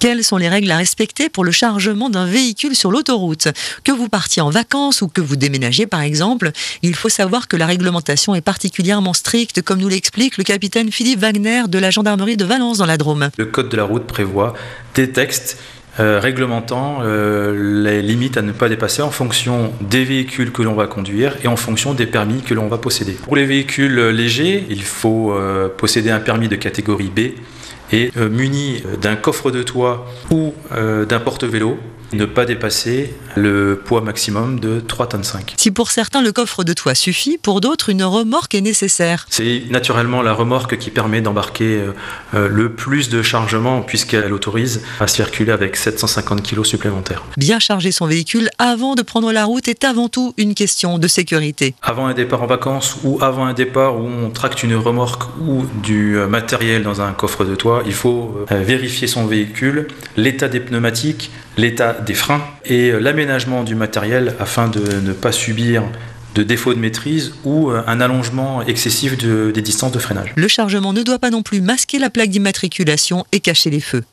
Quelles sont les règles à respecter pour le chargement d'un véhicule sur l'autoroute? Que vous partiez en vacances ou que vous déménagiez par exemple, il faut savoir que la réglementation est particulièrement stricte, comme nous l'explique le capitaine Philippe Wagner de la gendarmerie de Valence dans la Drôme. Le code de la route prévoit des textes euh, réglementant euh, les limites à ne pas dépasser en fonction des véhicules que l'on va conduire et en fonction des permis que l'on va posséder. Pour les véhicules légers, il faut euh, posséder un permis de catégorie B et euh, muni d'un coffre de toit ou euh, d'un porte-vélo ne pas dépasser le poids maximum de 3 tonnes 5. Si pour certains le coffre de toit suffit, pour d'autres une remorque est nécessaire. C'est naturellement la remorque qui permet d'embarquer euh, euh, le plus de chargement puisqu'elle autorise à circuler avec 750 kg supplémentaires. Bien charger son véhicule avant de prendre la route est avant tout une question de sécurité. Avant un départ en vacances ou avant un départ où on tracte une remorque ou du euh, matériel dans un coffre de toit, il faut vérifier son véhicule, l'état des pneumatiques, l'état des freins et l'aménagement du matériel afin de ne pas subir de défaut de maîtrise ou un allongement excessif de, des distances de freinage. Le chargement ne doit pas non plus masquer la plaque d'immatriculation et cacher les feux.